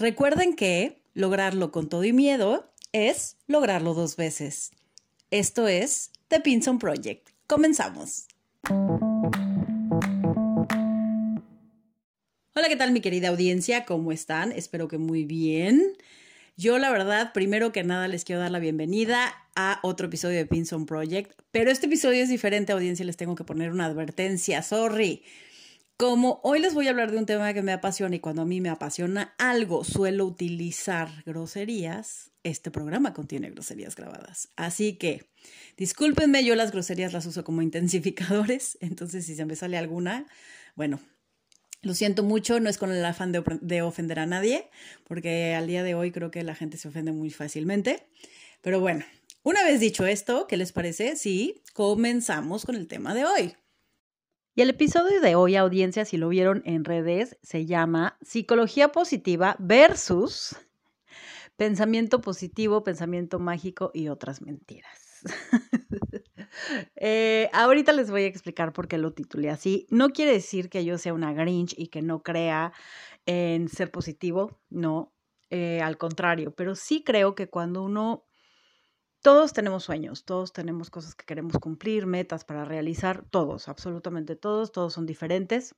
Recuerden que lograrlo con todo y miedo es lograrlo dos veces. Esto es The Pinson Project. Comenzamos. Hola, ¿qué tal mi querida audiencia? ¿Cómo están? Espero que muy bien. Yo la verdad, primero que nada les quiero dar la bienvenida a otro episodio de Pinson Project, pero este episodio es diferente, audiencia, les tengo que poner una advertencia, sorry. Como hoy les voy a hablar de un tema que me apasiona y cuando a mí me apasiona algo suelo utilizar groserías, este programa contiene groserías grabadas. Así que discúlpenme, yo las groserías las uso como intensificadores, entonces si se me sale alguna, bueno, lo siento mucho, no es con el afán de, de, ofender a nadie, porque al día de hoy creo que la gente se ofende muy fácilmente. Pero bueno, una vez dicho esto, ¿qué les parece? Sí, comenzamos con el tema de hoy. El episodio de hoy, audiencia, si lo vieron en redes, se llama Psicología positiva versus pensamiento positivo, pensamiento mágico y otras mentiras. eh, ahorita les voy a explicar por qué lo titulé así. No quiere decir que yo sea una Grinch y que no crea en ser positivo, no, eh, al contrario, pero sí creo que cuando uno todos tenemos sueños, todos tenemos cosas que queremos cumplir, metas para realizar, todos, absolutamente todos, todos son diferentes.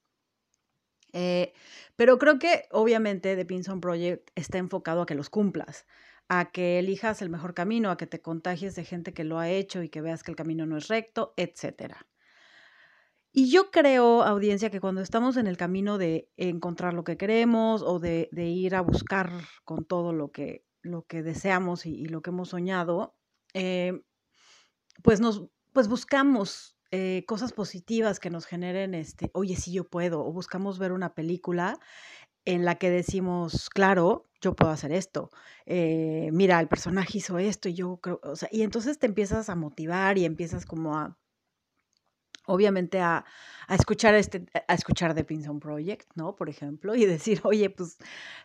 Eh, pero creo que obviamente The Pinson Project está enfocado a que los cumplas, a que elijas el mejor camino, a que te contagies de gente que lo ha hecho y que veas que el camino no es recto, etc. Y yo creo, audiencia, que cuando estamos en el camino de encontrar lo que queremos o de, ir a buscar con todo lo que, lo que deseamos y lo que hemos soñado, eh, pues nos pues buscamos eh, cosas positivas que nos generen este, oye, sí yo puedo, o buscamos ver una película en la que decimos, claro, yo puedo hacer esto, eh, mira, el personaje hizo esto y yo creo, o sea, y entonces te empiezas a motivar y empiezas como a, obviamente a, a, escuchar este, a escuchar The Pinson Project, ¿no? Por ejemplo, y decir, oye, pues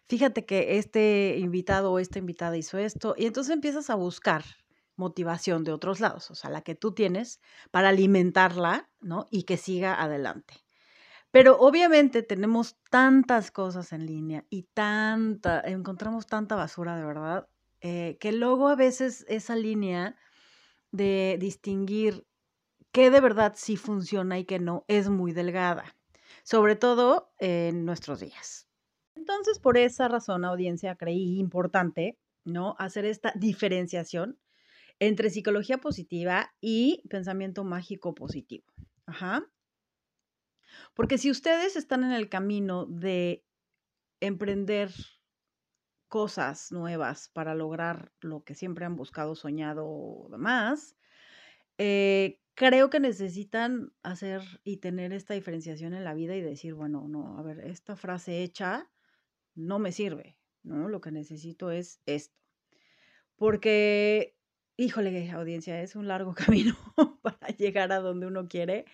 fíjate que este invitado o esta invitada hizo esto, y entonces empiezas a buscar, motivación de otros lados, o sea, la que tú tienes para alimentarla, ¿no? Y que siga adelante. Pero obviamente tenemos tantas cosas en línea y tanta, encontramos tanta basura de verdad, eh, que luego a veces esa línea de distinguir qué de verdad sí funciona y qué no es muy delgada, sobre todo en nuestros días. Entonces, por esa razón, audiencia, creí importante, ¿no? Hacer esta diferenciación entre psicología positiva y pensamiento mágico positivo. Ajá. Porque si ustedes están en el camino de emprender cosas nuevas para lograr lo que siempre han buscado, soñado o demás, eh, creo que necesitan hacer y tener esta diferenciación en la vida y decir, bueno, no, a ver, esta frase hecha no me sirve, ¿no? Lo que necesito es esto. Porque híjole, audiencia, es un largo camino para llegar a donde uno quiere.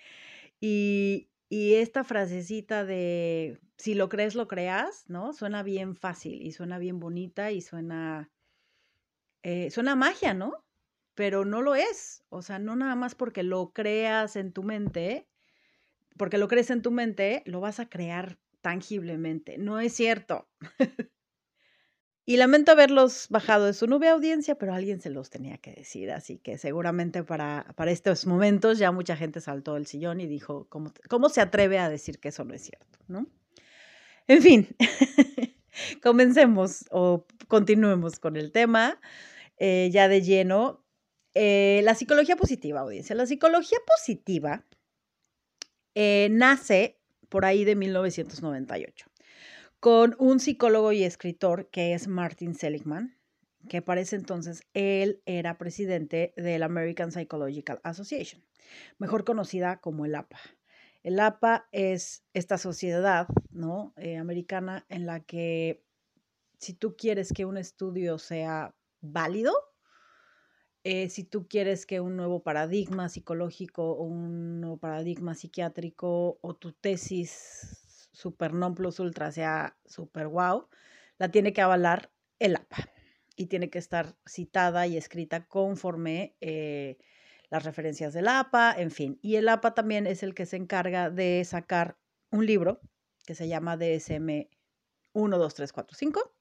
Y, esta frasecita de si lo crees, lo creas, ¿no? Suena bien fácil y suena bien bonita y suena, eh, suena magia, ¿no? Pero no lo es. O sea, no nada más porque lo creas en tu mente, porque lo crees en tu mente, lo vas a crear tangiblemente. No es cierto. Y lamento haberlos bajado de su nube audiencia, pero alguien se los tenía que decir, así que seguramente para, para estos momentos ya mucha gente saltó del sillón y dijo, ¿cómo, ¿cómo se atreve a decir que eso no es cierto? ¿no? En fin, comencemos o continuemos con el tema eh, ya de lleno. Eh, la psicología positiva, audiencia. La psicología positiva eh, nace por ahí de 1998 con un psicólogo y escritor que es Martin Seligman, que para ese entonces él era presidente de la American Psychological Association, mejor conocida como el APA. El APA es esta sociedad ¿no? Eh, americana en la que si tú quieres que un estudio sea válido, eh, si tú quieres que un nuevo paradigma psicológico o un nuevo paradigma psiquiátrico o tu tesis super non plus ultra sea super wow, la tiene que avalar el APA y tiene que estar citada y escrita conforme eh, las referencias del APA, en fin. Y el APA también es el que se encarga de sacar un libro que se llama DSM 1, 2, 3, 4, 5,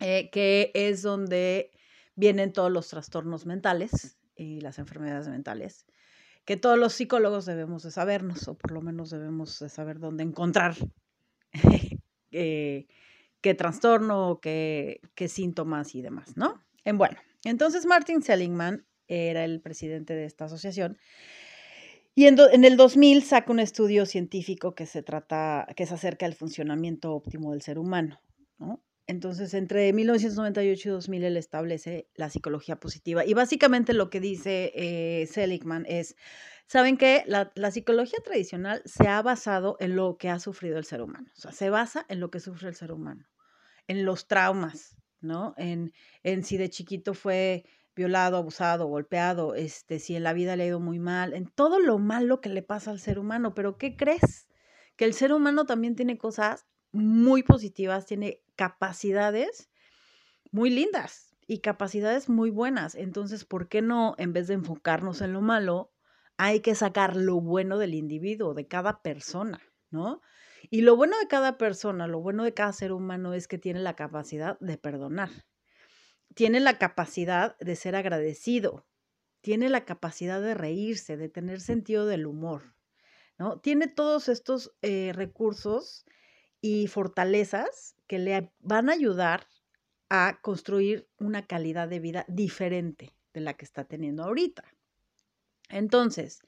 eh, que es donde vienen todos los trastornos mentales y las enfermedades mentales, que todos los psicólogos debemos de sabernos, o por lo menos debemos de saber dónde encontrar eh, qué trastorno, qué, qué síntomas y demás, ¿no? En bueno, entonces Martin Seligman era el presidente de esta asociación y en, en, el 2000 saca un estudio científico que se trata, que es acerca del funcionamiento óptimo del ser humano, ¿no? Entonces, entre 1998 y 2000 él establece la psicología positiva. Y básicamente lo que dice eh, Seligman es, ¿saben? La, la, psicología tradicional se ha basado en lo que ha sufrido el ser humano. O sea, se basa en lo que sufre el ser humano, en los traumas, ¿no? En, en si de chiquito fue violado, abusado, golpeado, este, si en la vida le ha ido muy mal, en todo lo malo que le pasa al ser humano. Pero ¿qué crees? Que el ser humano también tiene cosas muy positivas, tiene capacidades muy lindas y capacidades muy buenas. Entonces, ¿por qué no, en vez de enfocarnos en lo malo, hay que sacar lo bueno del individuo, de cada persona, ¿no? Y lo bueno de cada persona, lo bueno de cada ser humano es que tiene la capacidad de perdonar, tiene la capacidad de ser agradecido, tiene la capacidad de reírse, de tener sentido del humor, ¿no? Tiene todos estos eh, recursos y fortalezas que le van a ayudar a construir una calidad de vida diferente de la que está teniendo ahorita. Entonces,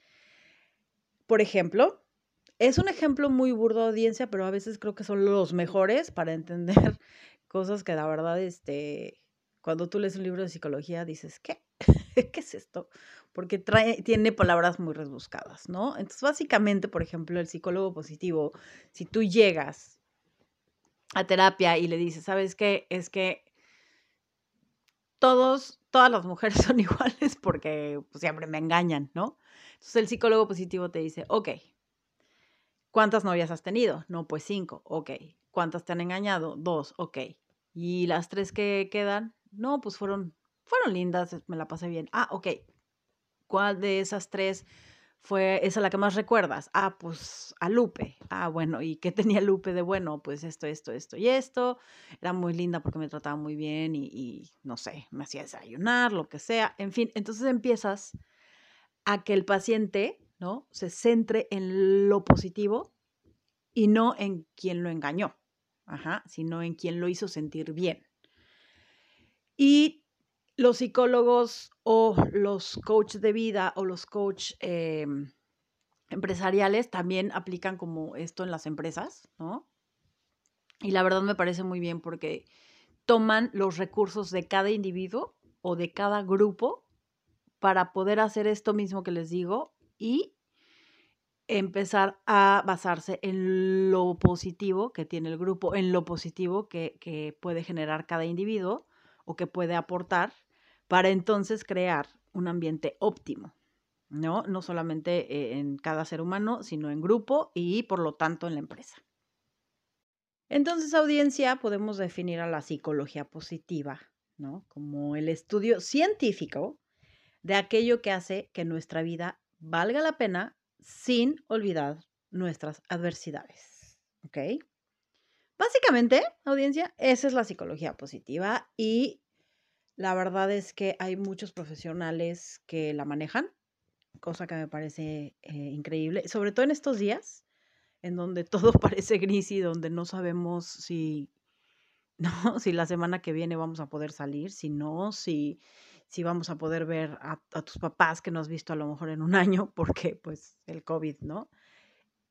por ejemplo, es un ejemplo muy burdo de audiencia, pero a veces creo que son los mejores para entender cosas que la verdad, este, cuando tú lees un libro de psicología dices, ¿qué? ¿Qué es esto? Porque trae, tiene palabras muy rebuscadas, ¿no? Entonces, básicamente, por ejemplo, el psicólogo positivo, si tú llegas a terapia y le dice, ¿sabes qué? Es que todos, todas las mujeres son iguales porque pues, siempre me engañan, ¿no? Entonces el psicólogo positivo te dice, ok, ¿cuántas novias has tenido? No, pues cinco, ok. ¿Cuántas te han engañado? Dos, ok. ¿Y las tres que quedan? No, pues fueron, fueron lindas, me la pasé bien. Ah, ok. ¿Cuál de esas tres fue esa la que más recuerdas? Ah, pues a Lupe. Ah, bueno, ¿y qué tenía Lupe de bueno? Pues esto, esto, esto y esto. Era muy linda porque me trataba muy bien y, no sé, me hacía desayunar, lo que sea. En fin, entonces empiezas a que el paciente, ¿no? Se centre en lo positivo y no en quien lo engañó, ajá, sino en quien lo hizo sentir bien. Y los psicólogos o los coaches de vida o los coaches em, empresariales también aplican como esto en las empresas, ¿no? Y la verdad me parece muy bien porque toman los recursos de cada individuo o de cada grupo para poder hacer esto mismo que les digo y empezar a basarse en lo positivo que tiene el grupo, en lo positivo que, que puede generar cada individuo o que puede aportar para entonces crear un ambiente óptimo, ¿no? No solamente eh, en cada ser humano, sino en grupo y por lo tanto en la empresa. Entonces, audiencia, podemos definir a la psicología positiva, ¿no? Como el estudio científico de aquello que hace que nuestra vida valga la pena sin olvidar nuestras adversidades. ¿Ok? Básicamente, audiencia, esa es la psicología positiva y la verdad es que hay muchos profesionales que la manejan, cosa que me parece eh, increíble, sobre todo en estos días, en donde todo parece gris y donde no sabemos si, no, si la semana que viene vamos a poder salir, si no, si, si vamos a poder ver a, tus papás que no has visto a lo mejor en un año, porque pues el COVID, ¿no?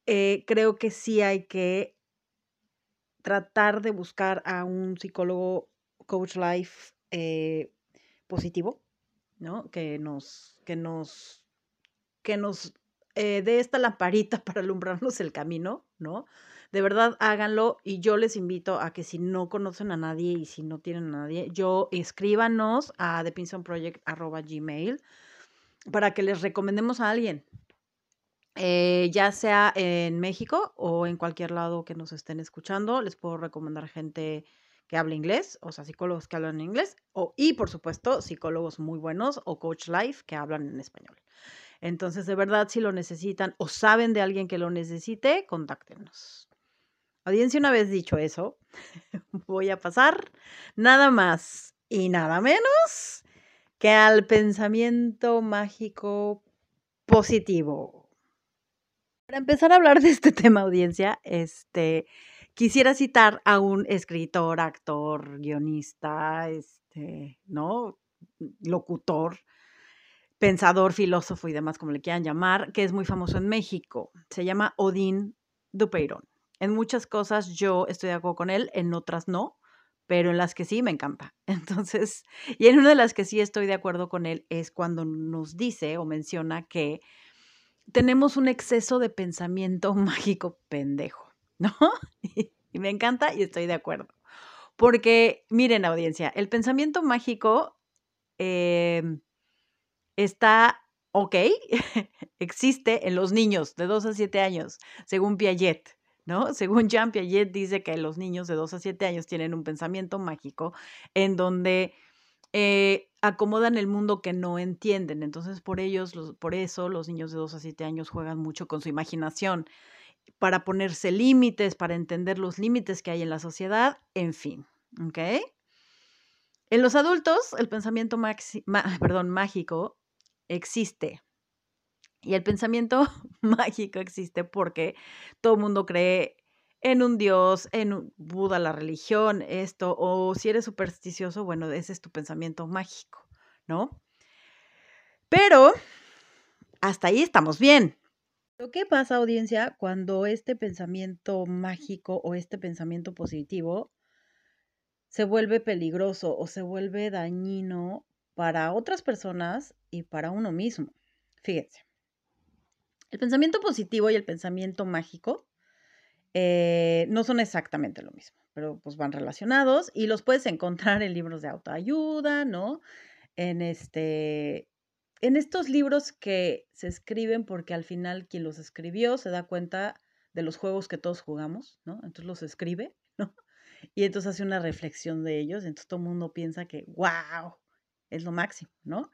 Eh, creo que sí hay que tratar de buscar a un psicólogo coach life eh, positivo, ¿no? Que nos, que nos, que nos eh, dé esta lamparita para alumbrarnos el camino, ¿no? De verdad, háganlo y yo les invito a que si no conocen a nadie y si no tienen a nadie, yo escríbanos a thepinsonproject.gmail para que les recomendemos a alguien, eh, ya sea en México o en cualquier lado que nos estén escuchando. Les puedo recomendar gente que habla inglés, o sea, psicólogos que hablan inglés, o, y por supuesto, psicólogos muy buenos o coach life que hablan en español. Entonces, de verdad, si lo necesitan o saben de alguien que lo necesite, contáctenos. Audiencia, una vez dicho eso, voy a pasar nada más y nada menos que al pensamiento mágico positivo. Para empezar a hablar de este tema, audiencia, este, quisiera citar a un escritor, actor, guionista, este, ¿no? Locutor, pensador, filósofo y demás, como le quieran llamar, que es muy famoso en México. Se llama Odín Dupeirón. En muchas cosas yo estoy de acuerdo con él, en otras no, pero en las que sí me encanta. Entonces, y en una de las que sí estoy de acuerdo con él es cuando nos dice o menciona que tenemos un exceso de pensamiento mágico pendejo, ¿no? Y me encanta y estoy de acuerdo. Porque, miren, audiencia, el pensamiento mágico em, está ok, existe en los niños de 2 a 7 años, según Piaget. ¿no? Según Jean Piaget dice que los niños de 2 a 7 años tienen un pensamiento mágico en donde eh, acomodan el mundo que no entienden. Entonces, por ellos, por eso los niños de 2 a 7 años juegan mucho con su imaginación para ponerse límites, para entender los límites que hay en la sociedad, en fin, ¿ok? En los adultos, el pensamiento perdón, mágico existe. Y el pensamiento mágico existe porque todo el mundo cree en un dios, en Buda, la religión, esto, o si eres supersticioso, bueno, ese es tu pensamiento mágico, ¿no? Pero hasta ahí estamos bien. ¿Qué pasa, audiencia, cuando este pensamiento mágico o este pensamiento positivo se vuelve peligroso o se vuelve dañino para otras personas y para uno mismo? Fíjense. El pensamiento positivo y el pensamiento mágico eh, no son exactamente lo mismo, pero pues van relacionados y los puedes encontrar en libros de autoayuda, ¿no? En este, en estos libros que se escriben porque al final quien los escribió se da cuenta de los juegos que todos jugamos, ¿no? Entonces los escribe, ¿no? Y entonces hace una reflexión de ellos, entonces todo el mundo piensa que, wow, es lo máximo, ¿no?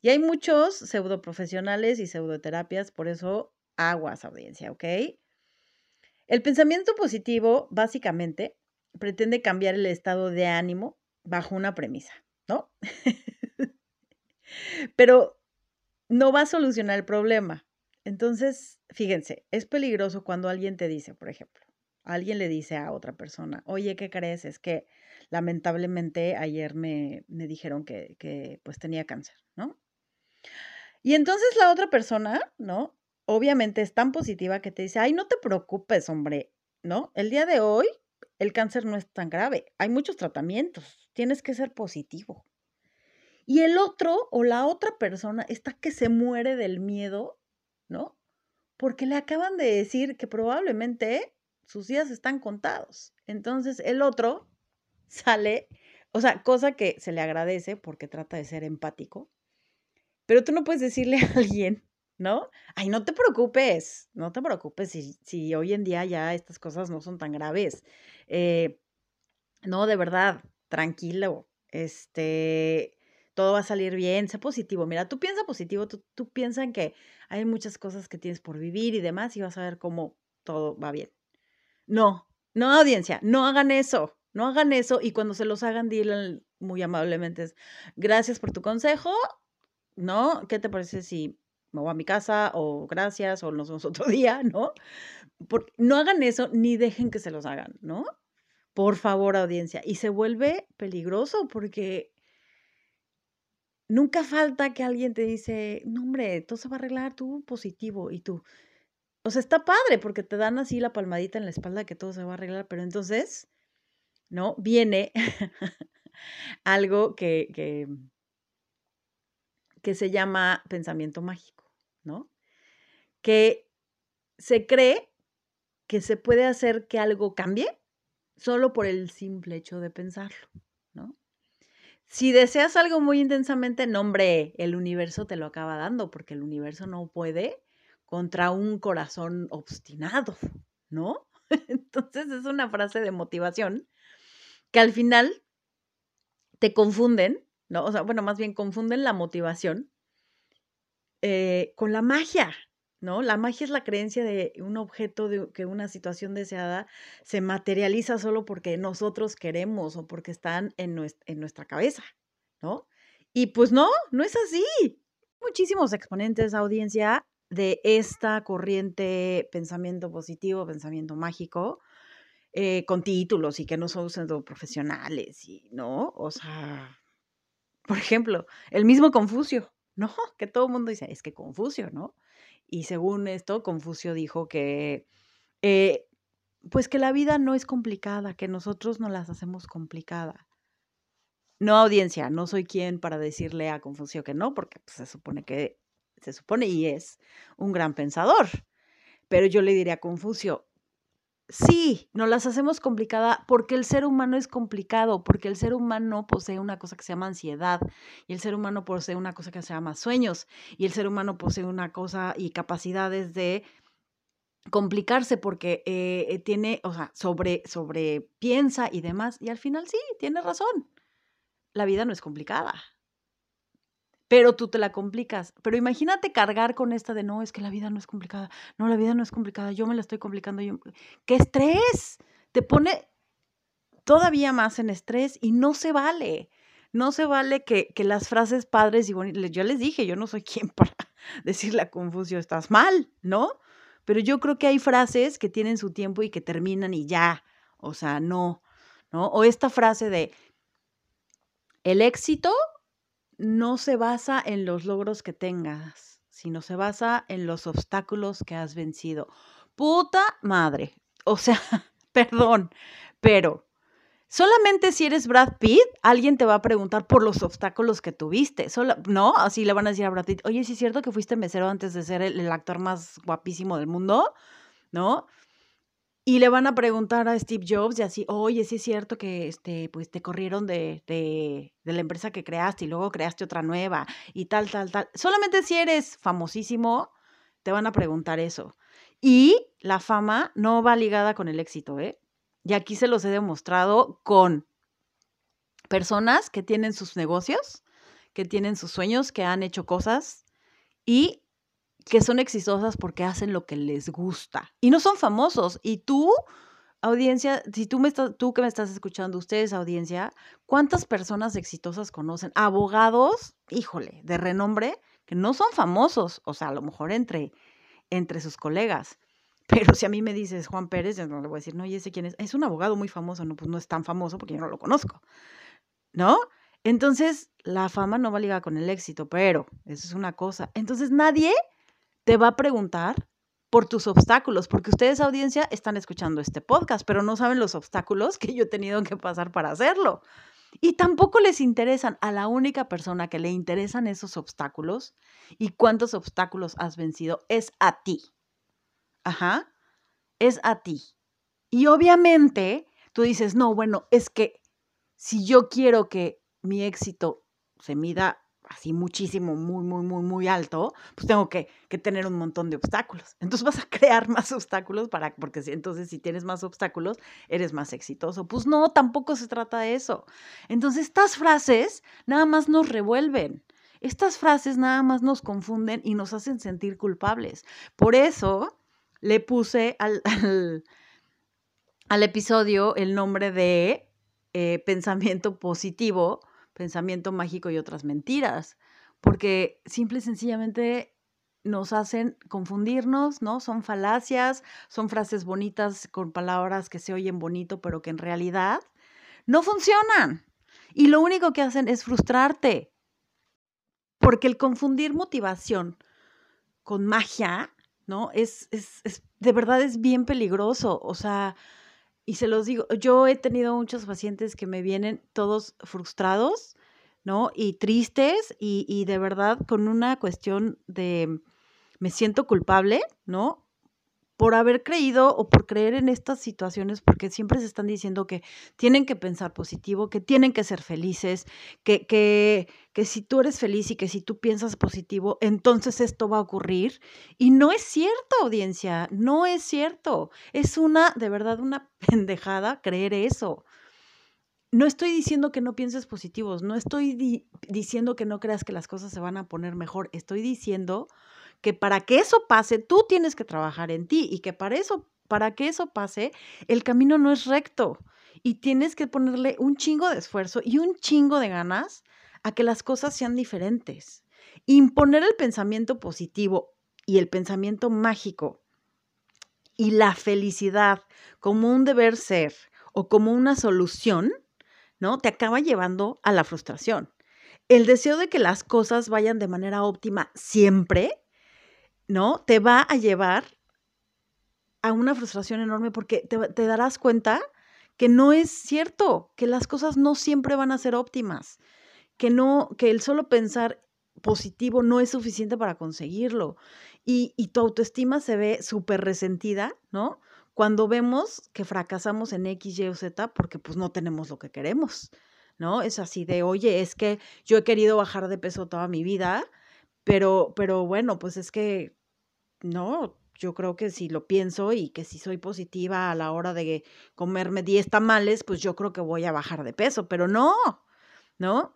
Y hay muchos pseudoprofesionales y pseudoterapias, por eso aguas, audiencia, ¿ok? El pensamiento positivo, básicamente, pretende cambiar el estado de ánimo bajo una premisa, ¿no? Pero no va a solucionar el problema. Entonces, fíjense, es peligroso cuando alguien te dice, por ejemplo, alguien le dice a otra persona, oye, ¿qué crees? Es que lamentablemente ayer me, me dijeron que, que pues tenía cáncer, ¿no? Y entonces la otra persona, ¿no? Obviamente es tan positiva que te dice, ay, no te preocupes, hombre, ¿no? El día de hoy el cáncer no es tan grave, hay muchos tratamientos, tienes que ser positivo. Y el otro o la otra persona está que se muere del miedo, ¿no? Porque le acaban de decir que probablemente sus días están contados. Entonces el otro sale, o sea, cosa que se le agradece porque trata de ser empático, pero tú no puedes decirle a alguien, ¿no? Ay, no te preocupes, no te preocupes si, si hoy en día ya estas cosas no son tan graves. Eh, no, de verdad, tranquilo, este, todo va a salir bien, sé positivo. Mira, tú piensa positivo, tú, tú piensa en que hay muchas cosas que tienes por vivir y demás y vas a ver cómo todo va bien. No, no audiencia, no hagan eso, no hagan eso y cuando se los hagan, digan muy amablemente, gracias por tu consejo, ¿no? ¿Qué te parece si me voy a mi casa o gracias o nos vemos otro día, ¿no? no hagan eso ni dejen que se los hagan, ¿no? Por favor, audiencia. Y se vuelve peligroso porque nunca falta que alguien te dice, no, hombre, todo se va a arreglar, tú positivo y tú, o sea, está padre porque te dan así la palmadita en la espalda que todo se va a arreglar, pero entonces, ¿no? Viene algo que, que, que se llama pensamiento mágico, ¿no? Que se cree que se puede hacer que algo cambie solo por el simple hecho de pensarlo. Si deseas algo muy intensamente, no, hombre, el universo te lo acaba dando, porque el universo no puede contra un corazón obstinado, ¿no? Entonces es una frase de motivación que al final te confunden, ¿no? O sea, bueno, más bien confunden la motivación eh, con la magia, ¿no? La magia es la creencia de un objeto, de que una situación deseada se materializa solo porque nosotros queremos o porque están en nuestra, cabeza, ¿no? Y pues no, no es así. Muchísimos exponentes, audiencia, de esta corriente pensamiento positivo, pensamiento mágico, eh, con títulos y que no son profesionales, y, ¿no? O sea, por ejemplo, el mismo Confucio, ¿no? Que todo el mundo dice, es que Confucio, ¿no? Y según esto, Confucio dijo que, eh, pues que la vida no es complicada, que nosotros no las hacemos complicada. No audiencia, no soy quien para decirle a Confucio que no, porque pues, se supone que, se supone y es un gran pensador. Pero yo le diría a Confucio, Sí, nos las hacemos complicada porque el ser humano es complicado, porque el ser humano posee una cosa que se llama ansiedad y el ser humano posee una cosa que se llama sueños y el ser humano posee una cosa y capacidades de complicarse porque eh, eh, tiene, o sea, sobre, sobre piensa y demás y al final sí, tiene razón. La vida no es complicada pero tú te la complicas. Pero imagínate cargar con esta de no, es que la vida no es complicada. No, la vida no es complicada, yo me la estoy complicando. ¡Qué estrés! Te pone todavía más en estrés y no se vale. No se vale que, que las frases padres y bonitas, yo les dije, yo no soy quien para decirle a Confucio, estás mal, ¿no? Pero yo creo que hay frases que tienen su tiempo y que terminan y ya, o sea, no, ¿no? O esta frase de, el éxito no se basa en los logros que tengas, sino se basa en los obstáculos que has vencido. Puta madre. O sea, perdón, pero solamente si eres Brad Pitt, alguien te va a preguntar por los obstáculos que tuviste. no, así le van a decir a Brad Pitt, oye, ¿sí es cierto que fuiste mesero antes de ser el actor más guapísimo del mundo? ¿No? Y le van a preguntar a Steve Jobs y así, oye, sí es cierto que este, pues te corrieron de, de, de, la empresa que creaste y luego creaste otra nueva y tal, tal, tal. Solamente si eres famosísimo, te van a preguntar eso. Y la fama no va ligada con el éxito, ¿eh? Y aquí se los he demostrado con personas que tienen sus negocios, que tienen sus sueños, que han hecho cosas y que son exitosas porque hacen lo que les gusta y no son famosos. Y tú, audiencia, si tú, me estás, tú que me estás escuchando, ustedes, audiencia, ¿cuántas personas exitosas conocen? Abogados, híjole, de renombre, que no son famosos, o sea, a lo mejor entre, entre sus colegas. Pero si a mí me dices Juan Pérez, no le voy a decir, no, ¿y ese quién es? Es un abogado muy famoso, no, pues no es tan famoso porque yo no lo conozco, ¿no? Entonces, la fama no va ligada con el éxito, pero eso es una cosa. Entonces, nadie te va a preguntar por tus obstáculos, porque ustedes, audiencia, están escuchando este podcast, pero no saben los obstáculos que yo he tenido que pasar para hacerlo. Y tampoco les interesan a la única persona que le interesan esos obstáculos y cuántos obstáculos has vencido es a ti. Ajá, es a ti. Y obviamente tú dices, no, bueno, es que si yo quiero que mi éxito se mida así muchísimo, muy, muy, muy, muy alto, pues tengo que, tener un montón de obstáculos. Entonces vas a crear más obstáculos para, porque si, entonces si tienes más obstáculos, eres más exitoso. Pues no, tampoco se trata de eso. Entonces estas frases nada más nos revuelven. Estas frases nada más nos confunden y nos hacen sentir culpables. Por eso le puse al, al, episodio el nombre de eh, pensamiento positivo pensamiento mágico y otras mentiras, porque simple y sencillamente nos hacen confundirnos, ¿no? Son falacias, son frases bonitas con palabras que se oyen bonito, pero que en realidad no funcionan. Y lo único que hacen es frustrarte. Porque el confundir motivación con magia, ¿no? Es, es, es de verdad es bien peligroso. O sea, y se los digo, yo he tenido muchos pacientes que me vienen todos frustrados, ¿no? Y tristes y, y de verdad con una cuestión de, me siento culpable, ¿no? Por haber creído o por creer en estas situaciones, porque siempre se están diciendo que tienen que pensar positivo, que tienen que ser felices, que, que, que si tú eres feliz y que si tú piensas positivo, entonces esto va a ocurrir. Y no es cierto, audiencia, no es cierto. Es una, de verdad, una pendejada creer eso. No estoy diciendo que no pienses positivos, no estoy diciendo que no creas que las cosas se van a poner mejor, estoy diciendo que para que eso pase, tú tienes que trabajar en ti y que para eso, para que eso pase, el camino no es recto y tienes que ponerle un chingo de esfuerzo y un chingo de ganas a que las cosas sean diferentes. Imponer el pensamiento positivo y el pensamiento mágico y la felicidad como un deber ser o como una solución, ¿no? Te acaba llevando a la frustración. El deseo de que las cosas vayan de manera óptima siempre, ¿no? Te va a llevar a una frustración enorme porque te, darás cuenta que no es cierto, que las cosas no siempre van a ser óptimas, que no, que el solo pensar positivo no es suficiente para conseguirlo. Y, y tu autoestima se ve súper resentida, ¿no? Cuando vemos que fracasamos en X, Y o Z porque pues no tenemos lo que queremos, ¿no? Es así de, oye, es que yo he querido bajar de peso toda mi vida, pero, pero bueno, pues es que, no, yo creo que si lo pienso y que si soy positiva a la hora de comerme 10 tamales, pues yo creo que voy a bajar de peso, pero no, ¿no?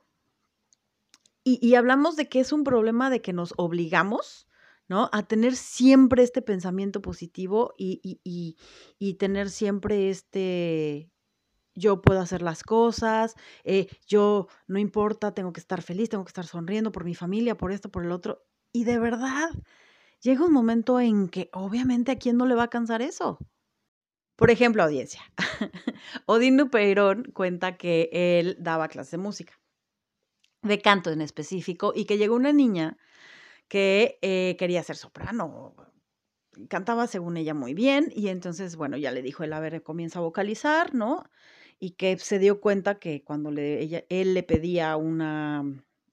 Y, hablamos de que es un problema de que nos obligamos, ¿no? A tener siempre este pensamiento positivo y, y tener siempre este, yo puedo hacer las cosas, eh, yo no importa, tengo que estar feliz, tengo que estar sonriendo por mi familia, por esto, por el otro. Y de verdad, llega un momento en que obviamente a quién no le va a cansar eso. Por ejemplo, audiencia. Odín Dupeirón cuenta que él daba clases de música, de canto en específico, y que llegó una niña que eh, quería ser soprano. Cantaba según ella muy bien, y entonces, bueno, ya le dijo él, a ver, comienza a vocalizar, ¿no? Y que se dio cuenta que cuando le, él le pedía una,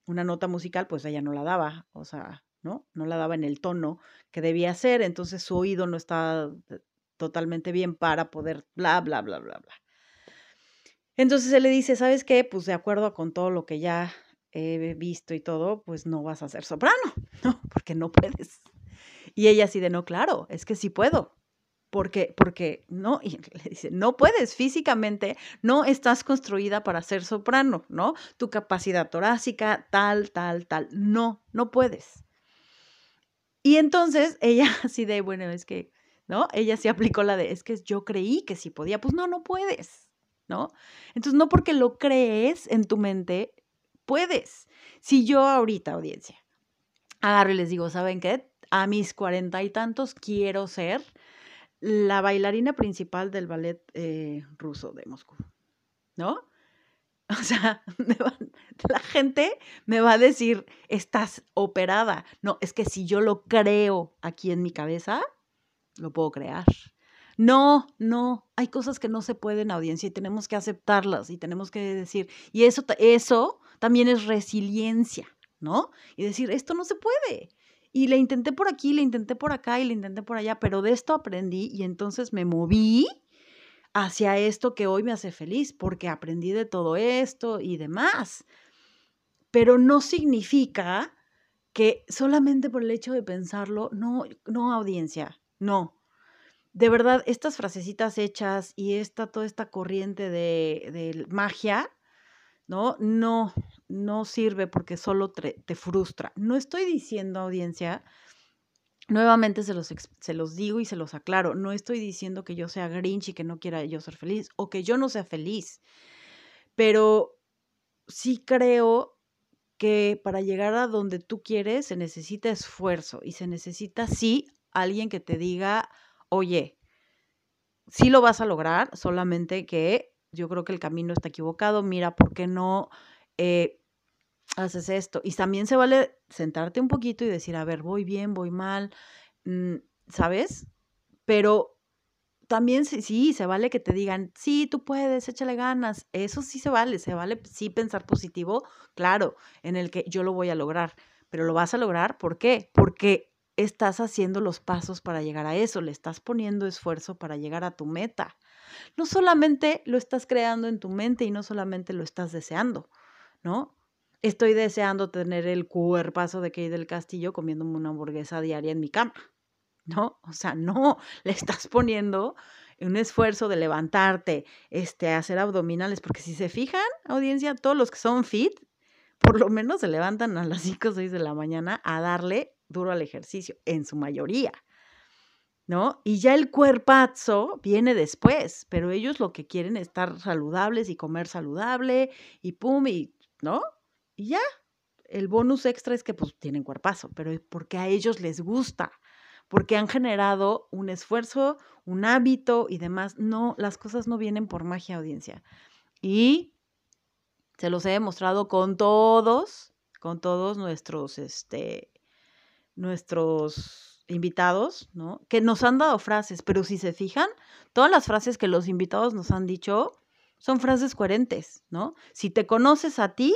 una nota musical, pues ella no la daba. O sea, ¿no? No la daba en el tono que debía ser, entonces su oído no estaba totalmente bien para poder bla, bla, bla, bla, bla. Entonces él le dice, ¿sabes qué? Pues de acuerdo con todo lo que ya he visto y todo, pues no vas a ser soprano, ¿no? Porque no puedes. Y ella así de, no, claro, es que sí puedo. Porque, porque no, y le dice, no puedes físicamente, no estás construida para ser soprano, ¿no? Tu capacidad torácica, tal, tal, tal, no, no puedes. Y entonces ella así de, bueno, es que, ¿no? Ella sí aplicó la de, es que yo creí que sí podía, pues no, no puedes, ¿no? Entonces, no porque lo crees en tu mente, puedes. Si yo ahorita, audiencia, agarro y les digo, ¿saben qué? A mis cuarenta y tantos quiero ser la bailarina principal del ballet eh, ruso de Moscú, ¿no? O sea, la gente me va a decir, estás operada. No, es que si yo lo creo aquí en mi cabeza, lo puedo crear. No, no, hay cosas que no se pueden, audiencia, y tenemos que aceptarlas y tenemos que decir, y eso, eso también es resiliencia, ¿no? Y decir, esto no se puede. Y le intenté por aquí, le intenté por acá y le intenté por allá, pero de esto aprendí y entonces me moví hacia esto que hoy me hace feliz, porque aprendí de todo esto y demás. Pero no significa que solamente por el hecho de pensarlo, no, no audiencia, no. De verdad, estas frasecitas hechas y esta, toda esta corriente de, de magia, ¿no? No, no sirve porque solo te, te frustra. No estoy diciendo, audiencia, Nuevamente se los, se los digo y se los aclaro. No estoy diciendo que yo sea Grinch y que no quiera yo ser feliz o que yo no sea feliz. Pero sí creo que para llegar a donde tú quieres se necesita esfuerzo y se necesita, sí, alguien que te diga, oye, sí lo vas a lograr, solamente que yo creo que el camino está equivocado, mira, ¿por qué no eh, haces esto. Y también se vale sentarte un poquito y decir, a ver, voy bien, voy mal, mm, ¿sabes? Pero también sí, sí, se vale que te digan, sí, tú puedes, échale ganas. Eso sí se vale, se vale sí pensar positivo, claro, en el que yo lo voy a lograr. Pero lo vas a lograr, ¿por qué? Porque estás haciendo los pasos para llegar a eso, le estás poniendo esfuerzo para llegar a tu meta. No solamente lo estás creando en tu mente y no solamente lo estás deseando, ¿no? Estoy deseando tener el cuerpazo de Kate del Castillo comiéndome una hamburguesa diaria en mi cama, ¿no? O sea, no, le estás poniendo un esfuerzo de levantarte, este, hacer abdominales, porque si se fijan, audiencia, todos los que son fit, por lo menos se levantan a las 5 o 6 de la mañana a darle duro al ejercicio, en su mayoría. ¿No? Y ya el cuerpazo viene después, pero ellos lo que quieren es estar saludables y comer saludable y pum, y, ¿no? Y ya, el bonus extra es que pues tienen cuerpazo, pero porque a ellos les gusta, porque han generado un esfuerzo, un hábito y demás. No, las cosas no vienen por magia, audiencia. Y se los he demostrado con todos, con todos nuestros, este, nuestros invitados, ¿no? Que nos han dado frases, pero si se fijan, todas las frases que los invitados nos han dicho son frases coherentes, ¿no? Si te conoces a ti,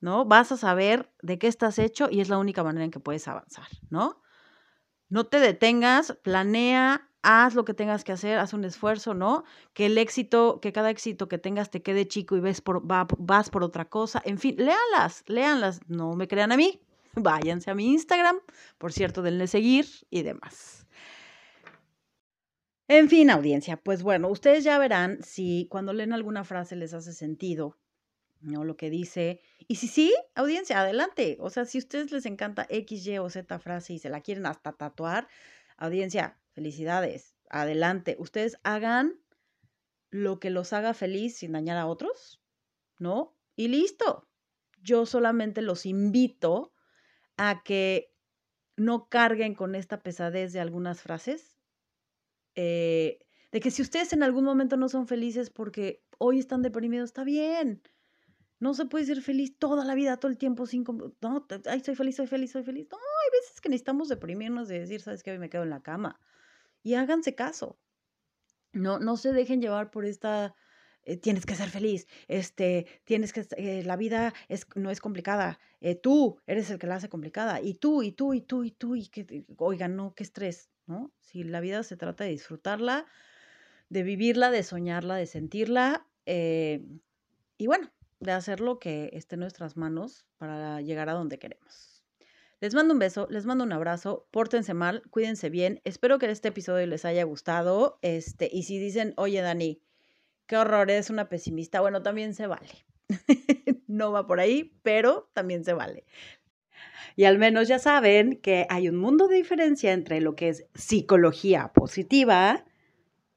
¿no? Vas a saber de qué estás hecho y es la única manera en que puedes avanzar, ¿no? No te detengas, planea, haz lo que tengas que hacer, haz un esfuerzo, ¿no? Que el éxito, que cada éxito que tengas te quede chico y ves por, vas por otra cosa. En fin, léanlas, léanlas, no me crean a mí. Váyanse a mi Instagram, por cierto, denle seguir y demás. En fin, audiencia, pues bueno, ustedes ya verán si cuando leen alguna frase les hace sentido ¿no? Lo que dice. Y si sí, audiencia, adelante. O sea, si a ustedes les encanta X, Y o Z frase y se la quieren hasta tatuar, audiencia, felicidades, adelante. Ustedes hagan lo que los haga feliz sin dañar a otros, ¿no? Y listo. Yo solamente los invito a que no carguen con esta pesadez de algunas frases. Eh, de que si ustedes en algún momento no son felices porque hoy están deprimidos, está bien. No se puede ser feliz toda la vida, todo el tiempo, sin... No, ay, soy feliz, soy feliz, soy feliz. No, hay veces que necesitamos deprimirnos de decir, ¿sabes qué? Hoy me quedo en la cama. Y háganse caso. No, no se dejen llevar por esta... Eh, tienes que ser feliz, este, tienes que, eh, la vida es, no es complicada, eh, tú eres el que la hace complicada, y tú, y tú, y tú, y tú, y que, oigan, no, qué estrés, ¿no? Si la vida se trata de disfrutarla, de vivirla, de soñarla, de sentirla, y bueno, de hacer lo que esté en nuestras manos para llegar a donde queremos. Les mando un beso, les mando un abrazo, pórtense mal, cuídense bien. Espero que este episodio les haya gustado. Este, y si dicen, oye Dani, qué horror, eres una pesimista, bueno, también se vale. no va por ahí, pero también se vale. Y al menos ya saben que hay un mundo de diferencia entre lo que es psicología positiva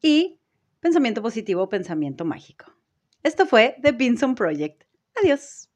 y pensamiento positivo, pensamiento mágico. Esto fue The Binson Project. Adiós.